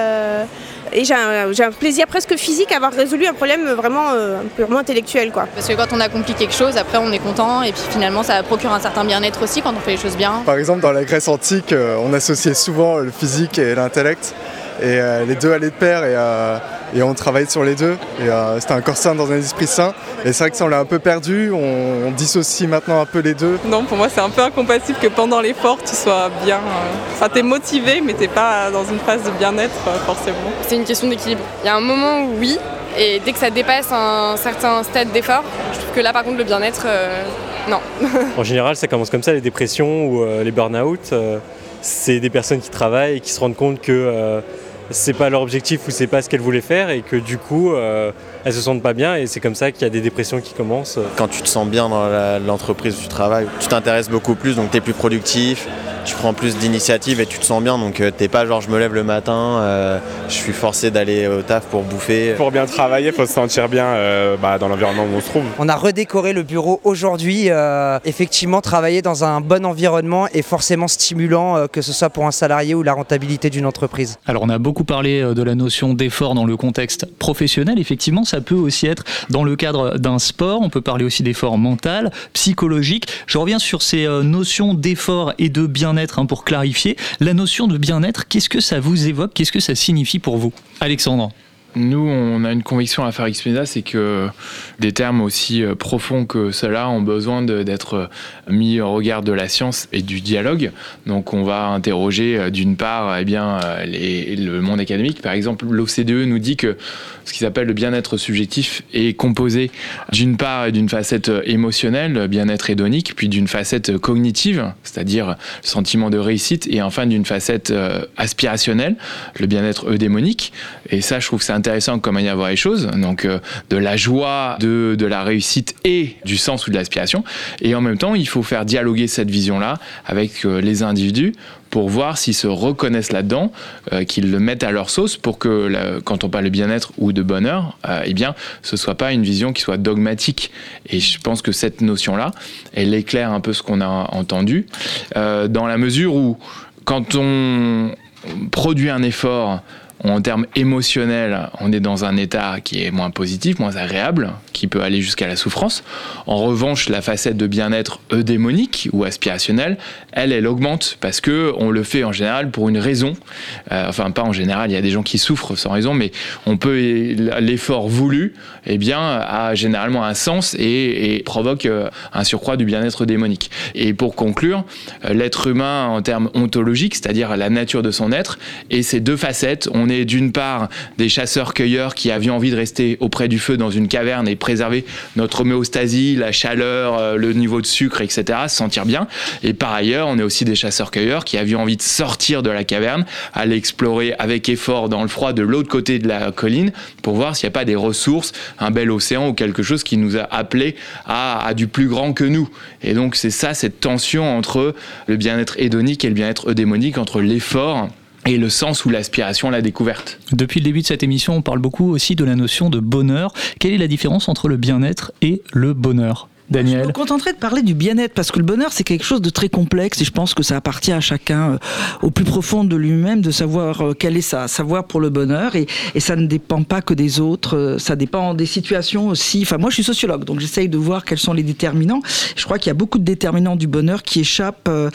Et j'ai un, j'ai un plaisir presque physique à avoir résolu un problème vraiment euh, purement intellectuel. Quoi. Parce que quand on accomplit quelque chose, après on est content et puis finalement ça procure un certain bien-être aussi quand on fait les choses bien. Par exemple, dans la Grèce antique, euh, on associait souvent le physique et l'intellect. Et euh, les deux allaient de pair et, euh, et on travaillait sur les deux. Et euh, c'était un corps sain dans un esprit sain. Et c'est vrai que ça on l'a un peu perdu. On, on dissocie maintenant un peu les deux. Non, pour moi, c'est un peu incompatible que pendant l'effort, tu sois bien. euh, Enfin, t'es motivé, mais t'es pas dans une phase de bien-être euh, forcément. C'est une question d'équilibre. Il y a un moment où oui, et dès que ça dépasse un certain stade d'effort, je trouve que là, par contre, le bien-être, euh, non. En général, ça commence comme ça, les dépressions ou euh, les burn-out. euh, c'est des personnes qui travaillent et qui se rendent compte que euh, c'est pas leur objectif ou c'est pas ce qu'elles voulaient faire et que du coup, euh, elles se sentent pas bien et c'est comme ça qu'il y a des dépressions qui commencent. Quand tu te sens bien dans l'entreprise où tu travailles, tu t'intéresses beaucoup plus, donc tu es plus productif, tu prends plus d'initiative et tu te sens bien. Donc euh, t'es pas genre je me lève le matin, euh, je suis forcé d'aller au taf pour bouffer. Pour bien travailler, il faut se sentir bien euh, bah, dans l'environnement où on se trouve. On a redécoré le bureau aujourd'hui. euh, effectivement, travailler dans un bon environnement est forcément stimulant, euh, que ce soit pour un salarié ou la rentabilité d'une entreprise. Alors on a beaucoup parlé de la notion d'effort dans le contexte professionnel. Effectivement, ça peut aussi être dans le cadre d'un sport. On peut parler aussi d'effort mental, psychologique. Je reviens sur ces euh, notions d'effort et de bien-être hein, pour clarifier. La notion de bien-être, qu'est-ce que ça vous évoque? Qu'est-ce que ça signifie pour vous? Alexandre Nous, on a une conviction à faire Expedia, c'est que des termes aussi euh, profonds que cela ont besoin d'être euh, mis au regard de la science et du dialogue. Donc, on va interroger euh, d'une part eh bien, le monde académique. Par exemple, l'OCDE nous dit que ce qui s'appelle le bien-être subjectif est composé d'une part d'une facette émotionnelle, le bien-être hédonique, puis d'une facette cognitive, c'est-à-dire le sentiment de réussite, et enfin d'une facette aspirationnelle, le bien-être eudémonique. Et ça, je trouve que c'est intéressant comme manière de voir les choses. Donc, euh, de la joie, de, de la réussite et du sens ou de l'aspiration. Et en même temps, il faut faire dialoguer cette vision-là avec euh, les individus pour voir s'ils se reconnaissent là-dedans, euh, qu'ils le mettent à leur sauce pour que quand on parle de bien-être ou de bonheur, euh, eh bien, ce soit pas une vision qui soit dogmatique. Et je pense que cette notion-là, elle éclaire un peu ce qu'on a entendu, dans la mesure où quand on produit un effort en termes émotionnels, on est dans un état qui est moins positif, moins agréable, qui peut aller jusqu'à la souffrance. En revanche, la facette de bien-être eudémonique ou aspirationnelle, elle, elle augmente parce que on le fait en général pour une raison. Euh, enfin, pas en général, il y a des gens qui souffrent sans raison, mais on peut l'effort voulu, eh bien, a généralement un sens et, provoque euh, un surcroît du bien-être démonique. Et pour conclure, euh, l'être humain en termes ontologiques, c'est-à-dire la nature de son être, et ces deux facettes, on d'une part des chasseurs-cueilleurs qui avions envie de rester auprès du feu dans une caverne et préserver notre homéostasie, la chaleur, euh, le niveau de sucre, etc., se sentir bien. Et par ailleurs, on est aussi des chasseurs-cueilleurs qui avions envie de sortir de la caverne, aller explorer avec effort dans le froid de l'autre côté de la colline pour voir s'il n'y a pas des ressources, un bel océan ou quelque chose qui nous a appelés à, à du plus grand que nous. Et donc c'est ça, cette tension entre le bien-être hédonique et le bien-être eudémonique, entre l'effort et le sens ou l'aspiration, la découverte. Depuis le début de cette émission, on parle beaucoup aussi de la notion de bonheur. Quelle est la différence entre le bien-être et le bonheur? Daniel Je me contenterai de parler du bien-être parce que le bonheur c'est quelque chose de très complexe et je pense que ça appartient à chacun euh, au plus profond de lui-même de savoir euh, quel est sa savoir pour le bonheur et, et ça ne dépend pas que des autres, euh, ça dépend des situations aussi. Enfin moi je suis sociologue donc j'essaye de voir quels sont les déterminants. Je crois qu'il y a beaucoup de déterminants du bonheur qui échappent euh,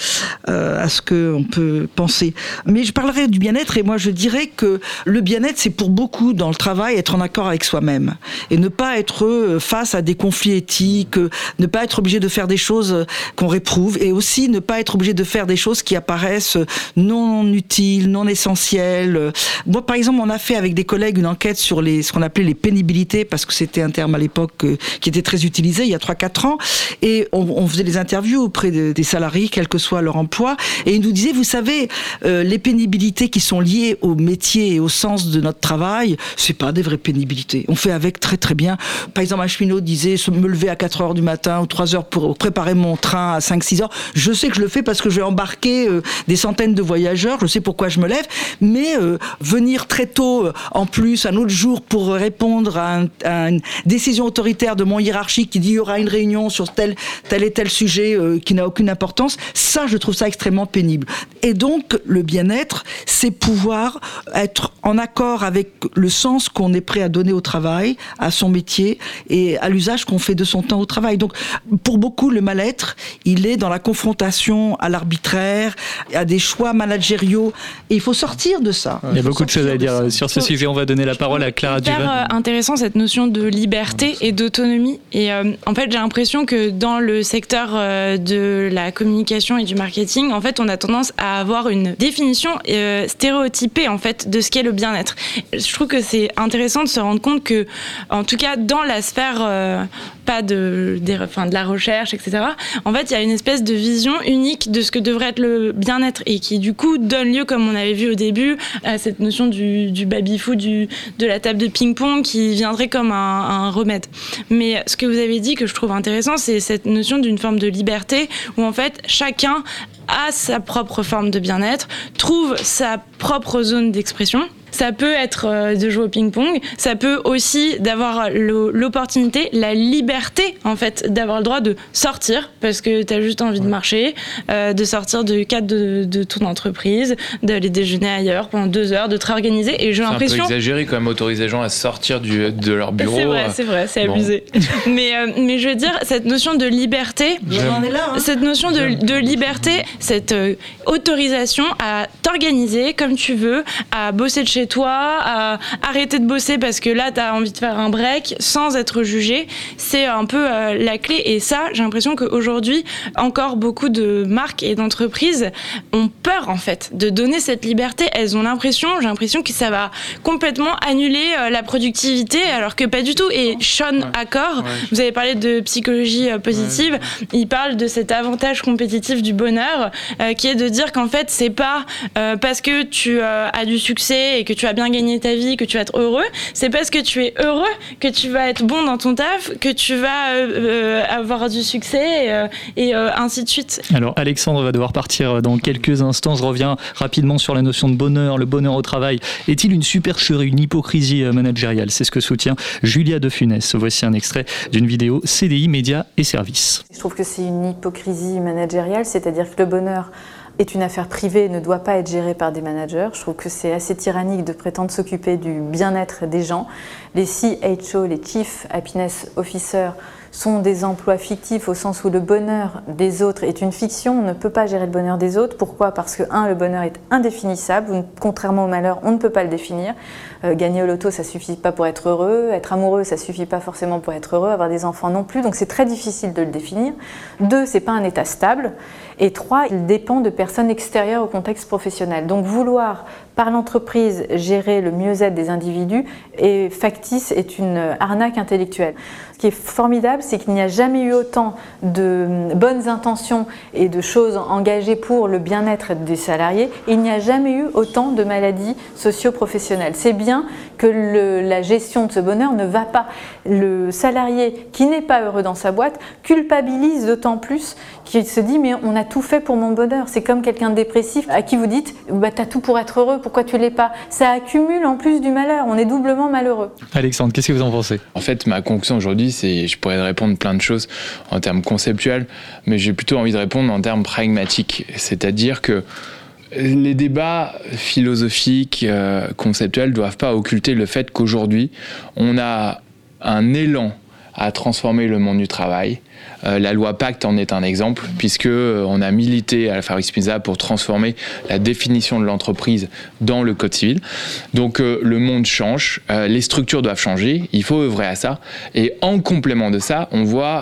à ce que on peut penser. Mais je parlerai du bien-être et moi je dirais que le bien-être c'est pour beaucoup dans le travail être en accord avec soi-même et ne pas être face à des conflits éthiques, ne pas être obligé de faire des choses euh, qu'on réprouve et aussi ne pas être obligé de faire des choses qui apparaissent euh, non utiles, non essentielles. Euh, Moi, par exemple, on a fait avec des collègues une enquête sur les, ce qu'on appelait les pénibilités parce que c'était un terme à l'époque qui était très utilisé il y a 3-4 ans et on, faisait des interviews auprès de- des salariés, quel que soit leur emploi et ils nous disaient, vous savez, les pénibilités qui sont liées au métier et au sens de notre travail, c'est pas des vraies pénibilités. On fait avec très très bien. Par exemple, un cheminot disait se me lever à 4 heures du matin ou 3 heures pour préparer mon train à 5-6 heures, je sais que je le fais parce que je vais embarquer euh, des centaines de voyageurs, je sais pourquoi je me lève, mais euh, venir très tôt euh, en plus un autre jour pour répondre à, un- à une décision autoritaire de mon hiérarchique qui dit il y aura une réunion sur tel, tel et tel sujet qui n'a aucune importance, ça je trouve ça extrêmement pénible. Et donc le bien-être, c'est pouvoir être en accord avec le sens qu'on est prêt à donner au travail, à son métier et à l'usage qu'on fait de son temps au travail. Donc pour beaucoup le mal-être, il est dans la confrontation à l'arbitraire, à des choix managériaux et il faut sortir de ça. Il y a beaucoup de choses à dire sur ce sujet. On va donner la parole à Clara Duval. euh, intéressant cette notion de liberté et d'autonomie. Et euh, en fait, j'ai l'impression que dans le secteur euh, de la communication et du marketing, en fait, on a tendance à avoir une définition euh, stéréotypée en fait de ce qu'est le bien-être. Je trouve que c'est intéressant de se rendre compte que, en tout cas, dans la sphère euh, pas de, des, de la recherche, etc. En fait, il y a une espèce de vision unique de ce que devrait être le bien-être et qui, du coup, donne lieu, comme on avait vu au début, à cette notion du, baby-foot, de la table de ping-pong qui viendrait comme un remède. Mais ce que vous avez dit que je trouve intéressant, c'est cette notion d'une forme de liberté où, en fait, chacun a sa propre forme de bien-être, trouve sa propre zone d'expression. Ça peut être euh, de jouer au ping-pong, ça peut aussi d'avoir le- l'opportunité, la liberté en fait, d'avoir le droit de sortir parce que tu as juste envie de marcher, euh, de sortir du cadre de, de ton entreprise, d'aller déjeuner ailleurs pendant deux heures, de te réorganiser. Et j'ai C'est un peu l'impression. exagéré quand même autoriser les gens à sortir du, de leur bureau. C'est vrai, c'est vrai, c'est Bon. abusé. mais, euh, mais je veux dire, cette notion de liberté, On en est là, hein. cette notion de, de liberté, cette euh, autorisation à t'organiser comme tu veux, à bosser de chez toi, à arrêter de bosser parce que là, tu as envie de faire un break sans être jugé, c'est un peu euh, la clé. Et ça, j'ai l'impression qu'aujourd'hui, encore beaucoup de marques et d'entreprises ont peur, en fait, de donner cette liberté. Elles ont l'impression, j'ai l'impression que ça va complètement annuler euh, la productivité, alors que pas du tout. Et Sean Accor, vous avez parlé de psychologie euh, positive, il parle de cet avantage compétitif du bonheur, qui est de dire qu'en fait, c'est pas parce que tu as du succès et que tu as bien gagné ta vie que tu vas être heureux, c'est parce que tu es heureux que tu vas être bon dans ton taf, que tu vas euh, euh, avoir du succès et, euh, et, euh, ainsi de suite. Alors Alexandre va devoir partir dans quelques instants. Je reviens rapidement sur la notion de bonheur, le bonheur au travail. Est-il une supercherie, une hypocrisie managériale? C'est ce que soutient Julia De Funès. Voici un extrait d'une vidéo CDI Médias et Services. Je trouve que c'est une hypocrisie managériale, c'est-à-dire que le bonheur est une affaire privée et ne doit pas être géré par des managers. Je trouve que c'est assez tyrannique de prétendre s'occuper du bien-être des gens. Les CHO, les Chief Happiness Officers, sont des emplois fictifs au sens où le bonheur des autres est une fiction. On ne peut pas gérer le bonheur des autres. Pourquoi? Parce que, un, le bonheur est indéfinissable. Ne- Contrairement au malheur, on ne peut pas le définir. Euh, gagner au loto, ça suffit pas pour être heureux. Être amoureux, ça suffit pas forcément pour être heureux. Avoir des enfants non plus. Donc c'est très difficile de le définir. Deux, c'est pas un état stable. Et trois, il dépend de personnes extérieures au contexte professionnel. Donc vouloir par l'entreprise gérer le mieux-être des individus est factice, est une arnaque intellectuelle. Ce qui est formidable, c'est qu'il n'y a jamais eu autant de bonnes intentions et de choses engagées pour le bien-être des salariés. Il n'y a jamais eu autant de maladies socio-professionnelles. C'est bien que la gestion de ce bonheur ne va pas. Le salarié qui n'est pas heureux dans sa boîte culpabilise d'autant plus qu'il se dit mais on a tout fait pour mon bonheur. C'est comme quelqu'un de dépressif à qui vous dites bah, t'as tout pour être heureux, pourquoi tu l'es pas? Ça accumule en plus du malheur, on est doublement malheureux. Alexandre, qu'est-ce que vous en pensez? En fait, ma conclusion aujourd'hui, c'est, je pourrais répondre plein de choses en termes conceptuels, mais j'ai plutôt envie de répondre en termes pragmatiques. C'est-à-dire que les débats philosophiques, euh, conceptuels, doivent pas occulter le fait qu'aujourd'hui, on a un élan à transformer le monde du travail. Euh, la loi Pacte en est un exemple, puisque euh, on a milité à la Fabrice Pizza pour transformer la définition de l'entreprise dans le code civil. Donc euh, le monde change, les structures doivent changer, il faut œuvrer à ça. Et en complément de ça, on voit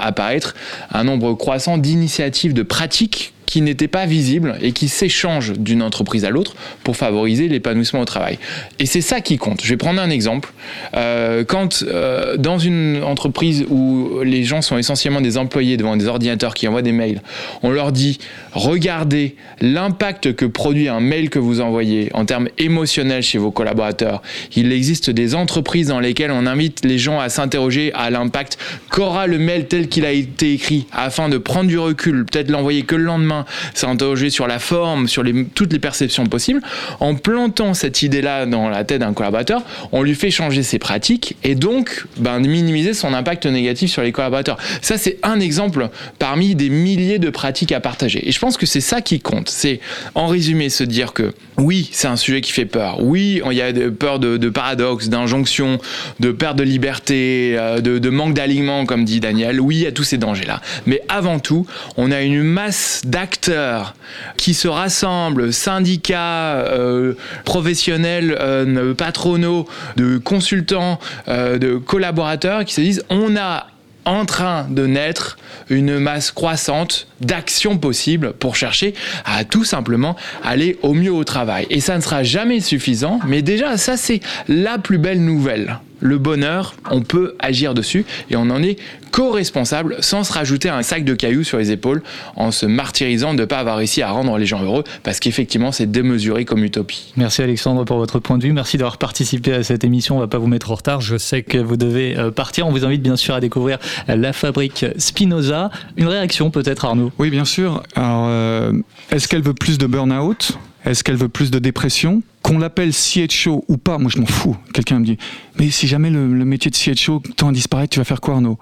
apparaître un nombre croissant d'initiatives, de pratiques qui n'étaient pas visibles et qui s'échangent d'une entreprise à l'autre pour favoriser l'épanouissement au travail. Et c'est ça qui compte. Je vais prendre un exemple. Euh, quand euh, dans une entreprise où les gens sont essentiellement des employés devant des ordinateurs qui envoient des mails, on leur dit regardez l'impact que produit un mail que vous envoyez en termes émotionnels chez vos collaborateurs. Il existe des entreprises dans lesquelles on invite les gens à s'interroger à l'impact qu'aura le mail tel qu'il a été écrit afin de prendre du recul, peut-être l'envoyer que le lendemain, s'interroger sur la forme, sur toutes les perceptions possibles. En plantant cette idée-là dans la tête d'un collaborateur, on lui fait changer ses pratiques et donc ben, minimiser son impact négatif sur les collaborateurs. Ça, c'est un exemple parmi des milliers de pratiques à partager. Pense que c'est ça qui compte. C'est en résumé se dire que oui, c'est un sujet qui fait peur. Oui, il y a peur de, de paradoxes, d'injonctions, de perte de liberté, euh, de, manque d'alignement, comme dit Daniel. Oui, il y a tous ces dangers-là. Mais avant tout, on a une masse d'acteurs qui se rassemblent, syndicats, euh, professionnels, euh, patronaux, de consultants, de collaborateurs qui se disent on a en train de naître une masse croissante d'actions possibles pour chercher à tout simplement aller au mieux au travail. Et ça ne sera jamais suffisant, mais déjà ça c'est la plus belle nouvelle. Le bonheur, on peut agir dessus et on en est co-responsable sans se rajouter un sac de cailloux sur les épaules en se martyrisant de ne pas avoir réussi à rendre les gens heureux parce qu'effectivement c'est démesuré comme utopie. Merci Alexandre pour votre point de vue. Merci d'avoir participé à cette émission. On va pas vous mettre en retard. Je sais que vous devez euh, partir. On vous invite bien sûr à découvrir la fabrique Spinoza. Une réaction peut-être Arnaud? Oui, bien sûr. Alors, euh, est-ce qu'elle veut plus de burn-out? Est-ce qu'elle veut plus de dépression qu'on l'appelle CHO ou pas, moi je m'en fous. Quelqu'un me dit, mais si jamais le, métier de CHO tend à disparaître, tu vas faire quoi Arnaud?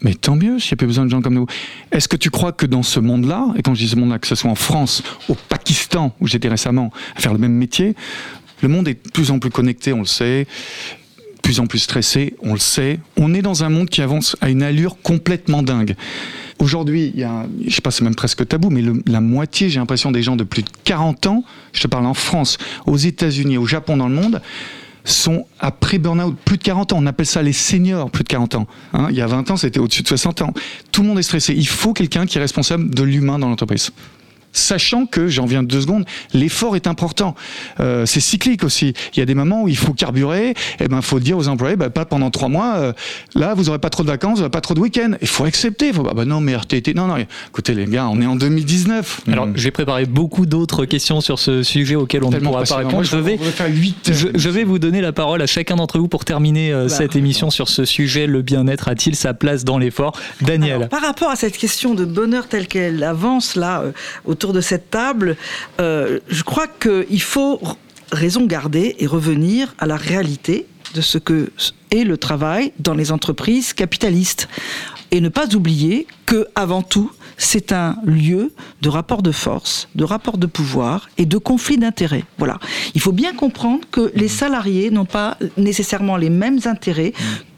Mais tant mieux s'il n'y a plus besoin de gens comme nous. Est-ce que tu crois que dans ce monde-là, et quand je dis ce monde-là, que ce soit en France, au Pakistan, où j'étais récemment, à faire le même métier, le monde est de plus en plus connecté, on le sait, plus en plus stressé, on le sait. On est dans un monde qui avance à une allure complètement dingue. Aujourd'hui, il y a, je sais pas, c'est même presque tabou, mais la moitié, j'ai l'impression, des gens de plus de 40 ans, je te parle en France, aux États-Unis, au Japon, dans le monde, sont après burn-out, plus de 40 ans. On appelle ça les seniors, plus de 40 ans. Hein, il y a 20 ans, c'était au-dessus de 60 ans. Tout le monde est stressé. Il faut quelqu'un qui est responsable de l'humain dans l'entreprise. Sachant que, j'en viens de deux secondes, l'effort est important. Euh, c'est cyclique aussi. Il y a des moments où il faut carburer. Et ben, faut dire aux employés, bah, pas pendant trois mois. euh, là, vous aurez pas trop de vacances, vous aurez pas trop de week-ends. Il faut accepter. Il faut, ah bah non, mais RTT, non, non. Écoutez, les gars, on est en 2019. Alors, j'ai préparé beaucoup d'autres questions sur ce sujet auquel on ne pourra pas répondre. Moi, je je vais, voudrais faire huit, je, je vais vous donner la parole à chacun d'entre vous pour terminer euh, Bah, cette émission sur ce sujet. Le bien-être a-t-il sa place dans l'effort? Daniel. Alors, par rapport à cette question de bonheur telle qu'elle avance là euh, autour de cette table, euh, je crois qu'il faut raison garder et revenir à la réalité de ce que est le travail dans les entreprises capitalistes et ne pas oublier que avant tout c'est un lieu de rapport de force, de rapport de pouvoir et de conflit d'intérêts. Voilà. Il faut bien comprendre que les salariés n'ont pas nécessairement les mêmes intérêts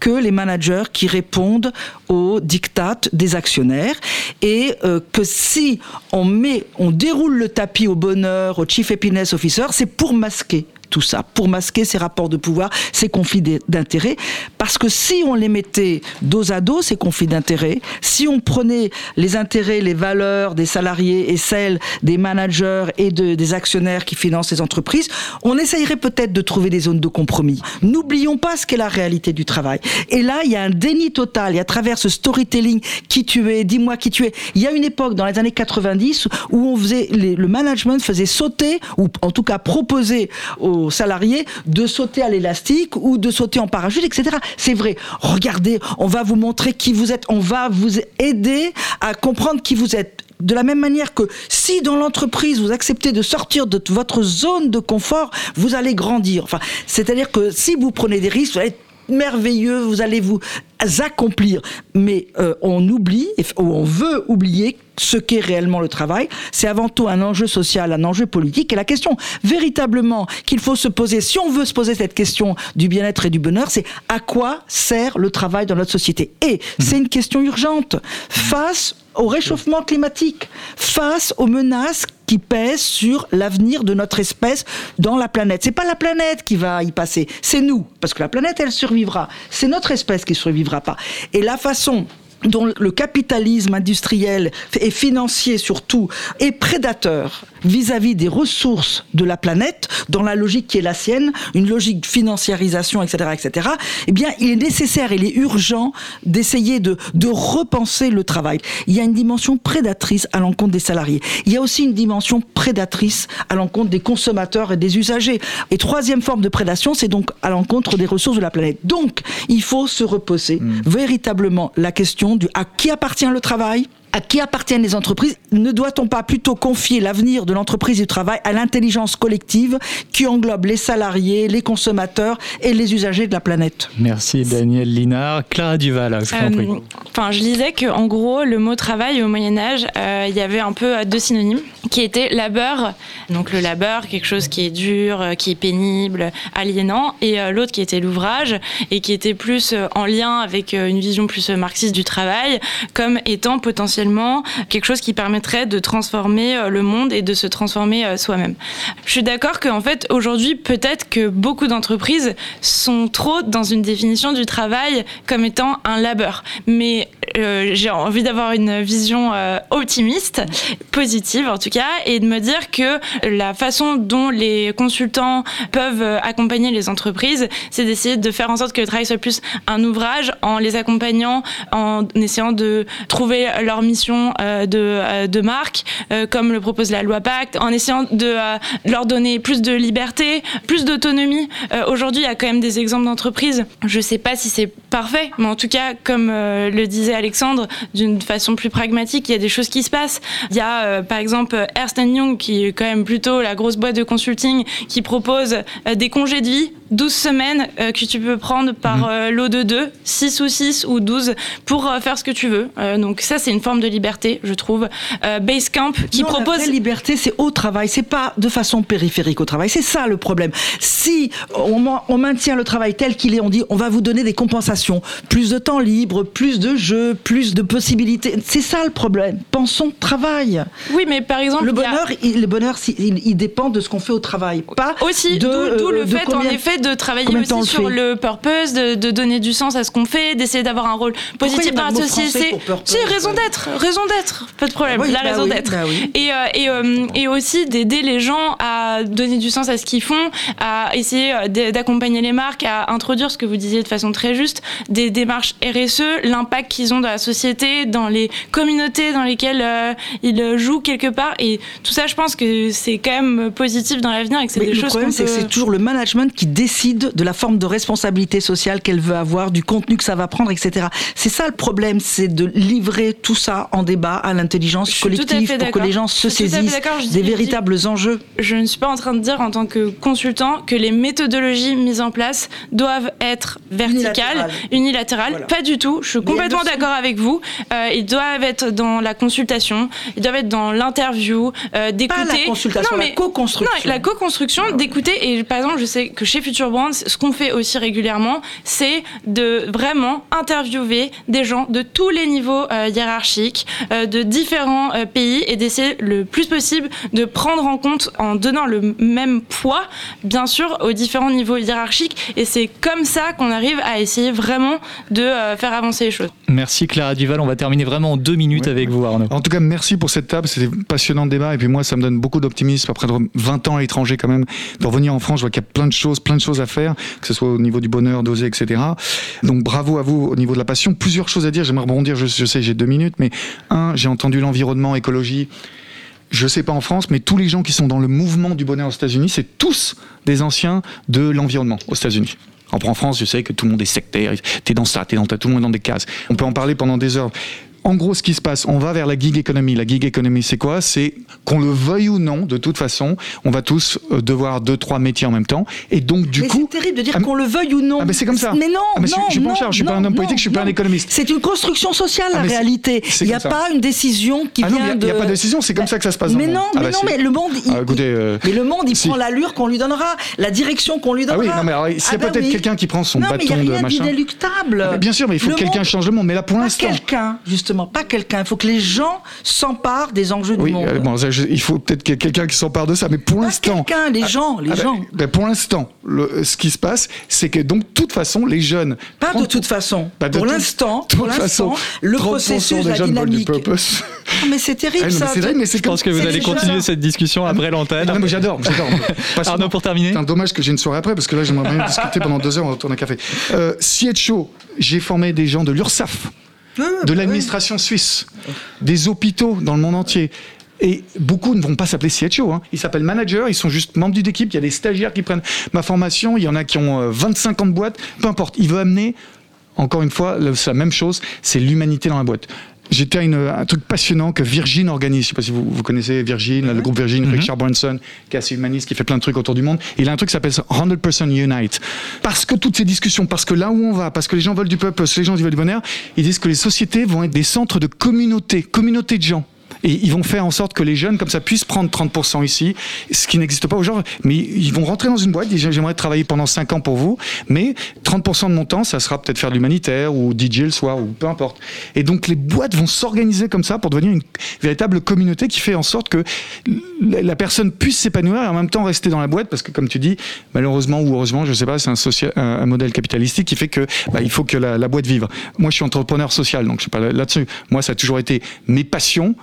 que les managers qui répondent aux dictates des actionnaires et euh, que si on met, on déroule le tapis au bonheur, au chief happiness officer, c'est pour masquer tout ça, pour masquer ces rapports de pouvoir, ces conflits d'intérêts. Parce que si on les mettait dos à dos, ces conflits d'intérêts, si on prenait les intérêts, les valeurs des salariés et celles des managers et de- des actionnaires qui financent ces entreprises, on essayerait peut-être de trouver des zones de compromis. N'oublions pas ce qu'est la réalité du travail. Et là, il y a un déni total. Et à travers ce storytelling, qui tu es, dis-moi qui tu es. Il y a une époque dans les années 90 où on faisait, le management faisait sauter, ou en tout cas proposer aux salariés de sauter à l'élastique ou de sauter en parachute, etc. C'est vrai. Regardez, on va vous montrer qui vous êtes, on va vous aider à comprendre qui vous êtes. De la même manière que si dans l'entreprise vous acceptez de sortir de votre zone de confort, vous allez grandir. Enfin, c'est-à-dire que si vous prenez des risques, vous allez être merveilleux, vous allez vous accomplir. Mais euh, on oublie, ou on veut oublier ce qu'est réellement le travail. C'est avant tout un enjeu social, un enjeu politique. Et la question véritablement qu'il faut se poser, si on veut se poser cette question du bien-être et du bonheur, c'est à quoi sert le travail dans notre société? Et c'est une question urgente face au réchauffement climatique, face aux menaces qui pèsent sur l'avenir de notre espèce dans la planète. C'est pas la planète qui va y passer, c'est nous, parce que la planète elle survivra. C'est notre espèce qui survivra pas. Et la façon dont le capitalisme industriel et financier surtout est prédateur vis-à-vis des ressources de la planète, dans la logique qui est la sienne, une logique de financiarisation, etc., etc., eh bien, il est nécessaire, il est urgent d'essayer de, de repenser le travail. Il y a une dimension prédatrice à l'encontre des salariés. Il y a aussi une dimension prédatrice à l'encontre des consommateurs et des usagers. Et troisième forme de prédation, c'est donc à l'encontre des ressources de la planète. Donc, il faut se reposer véritablement la question du à qui appartient le travail à qui appartiennent les entreprises Ne doit-on pas plutôt confier l'avenir de l'entreprise et du travail à l'intelligence collective qui englobe les salariés, les consommateurs et les usagers de la planète? Merci Daniel Linard. Clara Duval, je t'en prie. Euh, Enfin, je lisais que en gros, le mot travail au Moyen Âge, euh, il y avait un peu euh, deux synonymes, qui étaient labeur, donc le labeur, quelque chose qui est dur, qui est pénible, aliénant, et euh, l'autre qui était l'ouvrage et qui était plus en lien avec une vision plus marxiste du travail, comme étant potentiellement quelque chose qui permettrait de transformer euh, le monde et de se transformer euh, soi-même. Je suis d'accord qu'en fait aujourd'hui, peut-être que beaucoup d'entreprises sont trop dans une définition du travail comme étant un labeur, mais euh, j'ai envie d'avoir une vision optimiste, positive en tout cas, et de me dire que la façon dont les consultants peuvent accompagner les entreprises, c'est d'essayer de faire en sorte que le travail soit plus un ouvrage en les accompagnant, en essayant de trouver leur mission euh, de, euh, de marque, euh, comme le propose la loi Pacte, en essayant de leur donner plus de liberté, plus d'autonomie. Aujourd'hui, il y a quand même des exemples d'entreprises. Je sais pas si c'est parfait, mais en tout cas, comme euh, le disait Alexandre, d'une façon plus pragmatique, il y a des choses qui se passent. Il y a euh, par exemple Ernst Young, qui est quand même plutôt la grosse boîte de consulting, qui propose euh, des congés de vie 12 semaines que tu peux prendre par euh, lot de 2, 6 ou 6 ou 12 pour faire ce que tu veux. Donc ça, c'est une forme de liberté, je trouve. Basecamp qui Non, propose... La liberté, c'est au travail, c'est pas de façon périphérique au travail. C'est ça le problème. Si on maintient le travail tel qu'il est, on dit on va vous donner des compensations, plus de temps libre, plus de jeux, plus de possibilités. C'est ça le problème. Pensons travail. Oui, mais par exemple, le a- bonheur, il, le bonheur, il, il dépend de ce qu'on fait au travail, pas aussi d'où euh, le fait combien- en effet de travailler aussi sur le purpose de, de donner du sens à ce qu'on fait d'essayer d'avoir un rôle positif dans la société si raison d'être raison d'être pas de problème Oui, la bah raison oui, d'être bah oui. et, euh, et, euh, et aussi d'aider les gens à donner du sens à ce qu'ils font à essayer euh, d'accompagner les marques à introduire ce que vous disiez de façon très juste des démarches RSE l'impact qu'ils ont dans la société dans les communautés dans lesquelles euh, ils jouent quelque part. Et tout ça je pense que c'est quand même positif dans l'avenir et que c'est Mais des le choses problème, c'est que c'est toujours le management qui décide de la forme de responsabilité sociale qu'elle veut avoir, du contenu que ça va prendre, etc. C'est ça le problème, c'est de livrer tout ça en débat à l'intelligence collective pour que les gens se saisissent dis- des dis- véritables enjeux. je ne suis pas en train de dire en tant que consultant que les méthodologies mises en place doivent être verticales, unilatérales. Pas du tout. Je suis complètement d'accord avec vous. Euh, ils doivent être dans la consultation, ils doivent être dans l'interview, euh, d'écouter. la consultation, la co-construction. Non, la co-construction, d'écouter. Et par exemple, je sais que chez Future Brand, ce qu'on fait aussi régulièrement, c'est de vraiment interviewer des gens de tous les niveaux euh, hiérarchiques, de différents pays, et d'essayer le plus possible de prendre en compte, en donnant le même poids, bien sûr, aux différents niveaux hiérarchiques. Et c'est comme ça qu'on arrive à essayer vraiment de euh, faire avancer les choses. Merci Clara Duval. On va terminer vraiment en deux minutes avec vous, Arnaud. En tout cas, merci pour cette table. C'était passionnant débat. Et puis moi, ça me donne beaucoup d'optimisme après 20 ans à l'étranger quand même. De revenir en France, je vois qu'il y a plein de choses, plein de choses à faire, que ce soit au niveau du bonheur, d'oser, etc. Donc bravo à vous au niveau de la passion. Plusieurs choses à dire. J'aimerais rebondir. Je, je sais, j'ai deux minutes, mais un, j'ai entendu l'environnement, écologie. Je sais pas en France, mais tous les gens qui sont dans le mouvement du bonheur aux États-Unis, c'est tous des anciens de l'environnement aux États-Unis. En France, je sais que tout le monde est sectaire, t'es dans ça, t'es dans ta, tout le monde est dans des cases. On peut en parler pendant des heures. En gros, ce qui se passe, on va vers la gig economy. La gig economy, c'est quoi? C'est qu'on le veuille ou non, de toute façon, on va tous euh, devoir deux, trois métiers en même temps. Et donc, du mais coup. c'est terrible de dire Ah, qu'on le veuille ou non. Ah, mais c'est comme ça. Mais non, Ah, mais je- non, je suis pas en charge, je suis pas un homme politique, je suis pas un économiste. C'est une construction sociale, Ah, la c'est- réalité. c'est Il n'y a ça. pas une décision qui Ah vient il y a- de. il y a pas de décision, c'est comme ça que ça se passe Mais non. Ah mais bah non, si. mais le monde. il- Ah, écoutez, euh, Mais le monde, il si. prend l'allure qu'on lui donnera, la direction qu'on lui Ah donnera. oui, non, mais Ah bah peut-être quelqu'un qui prend son non, mais il y a bâton de rien machin. d'inéluctable. Bien sûr, mais il faut que quelqu'un change le monde. Mais là, pour l'instant. quelqu'un, justement. Justement, pas quelqu'un. Il faut que les gens s'emparent des enjeux du monde. euh, bon, ça, je- il faut peut-être qu'il y ait quelqu'un qui s'empare de ça, mais pour l'instant. quelqu'un, les gens, les ben, gens. ben, pour l'instant, ce qui se passe, c'est que donc, de toute façon, les jeunes. Pas de toute façon. Bah, de pour toute- l'instant, pour l'instant, façon, le 30% processus, la dynamique. Ah, mais c'est terrible Ah, non, mais ça. vrai, mais Je pense que vous allez continuer cette discussion après l'antenne. Non, mais j'adore, j'adore. Arnaud, pour terminer. C'est un dommage que j'ai une soirée après, parce que là, j'aimerais bien discuter pendant deux heures, on retourne un café. Euh, CHO, j'ai formé des gens de l'URSSAF, de l'administration suisse, des hôpitaux dans le monde entier. Et beaucoup ne vont pas s'appeler CHO. Hein. Ils s'appellent managers, ils sont juste membres d'équipe. Il y a des stagiaires qui prennent ma formation. Il y en a qui ont euh, 25 ans de boîte. Peu importe. Il veut amener, encore une fois, la même chose, c'est l'humanité dans la boîte. J'étais à une- un truc passionnant que Virgin organise. Je ne sais pas si vous, vous connaissez Virgin, le groupe Virgin, Richard Branson, qui est assez humaniste, qui fait plein de trucs autour du monde. Il a un truc qui s'appelle 100% Unite. Parce que toutes ces discussions, parce que là où on va, parce que les gens veulent du peuple, parce que les gens veulent du bonheur, ils disent que les sociétés vont être des centres de communauté, communauté de gens. Et ils vont faire en sorte que les jeunes, comme ça, puissent prendre 30% ici, ce qui n'existe pas aujourd'hui. Mais ils vont rentrer dans une boîte, disent j'aimerais travailler pendant 5 ans pour vous, mais 30% de mon temps, ça sera peut-être faire de l'humanitaire ou DJ le soir ou peu importe. Et donc les boîtes vont s'organiser comme ça pour devenir une véritable communauté qui fait en sorte que la personne puisse s'épanouir et en même temps rester dans la boîte parce que comme tu dis, malheureusement ou heureusement, je sais pas, c'est un, modèle capitalistique qui fait que bah, il faut que la, boîte vive. Moi, je suis entrepreneur social, donc je suis pas là- là-dessus. Moi, ça a toujours été mes passions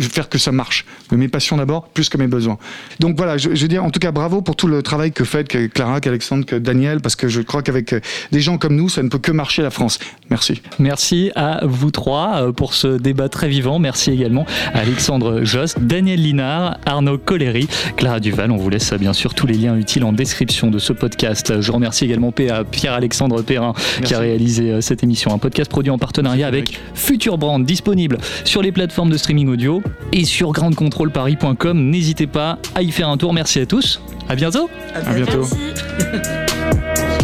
faire que ça marche. Mes passions d'abord, plus que mes besoins. Donc voilà, je, je veux dire en tout cas bravo pour tout le travail que faites, que Clara, qu'Alexandre, que Daniel, parce que je crois qu'avec euh, des gens comme nous, ça ne peut que marcher la France. Merci. Merci à vous trois euh, pour ce débat très vivant. Merci également à Alexandre Jost, Daniel Linard, Arnaud Collery, Clara Duval. On vous laisse euh, bien sûr tous les liens utiles en description de ce podcast. Je remercie également Pierre-Alexandre Perrin qui a réalisé cette émission. Un podcast produit en partenariat avec Future Brand, disponible sur les plateformes de streaming audio et sur groundcontrolparis.com. N'hésitez pas à y faire un tour. Merci à tous. À bientôt. À bientôt. bientôt.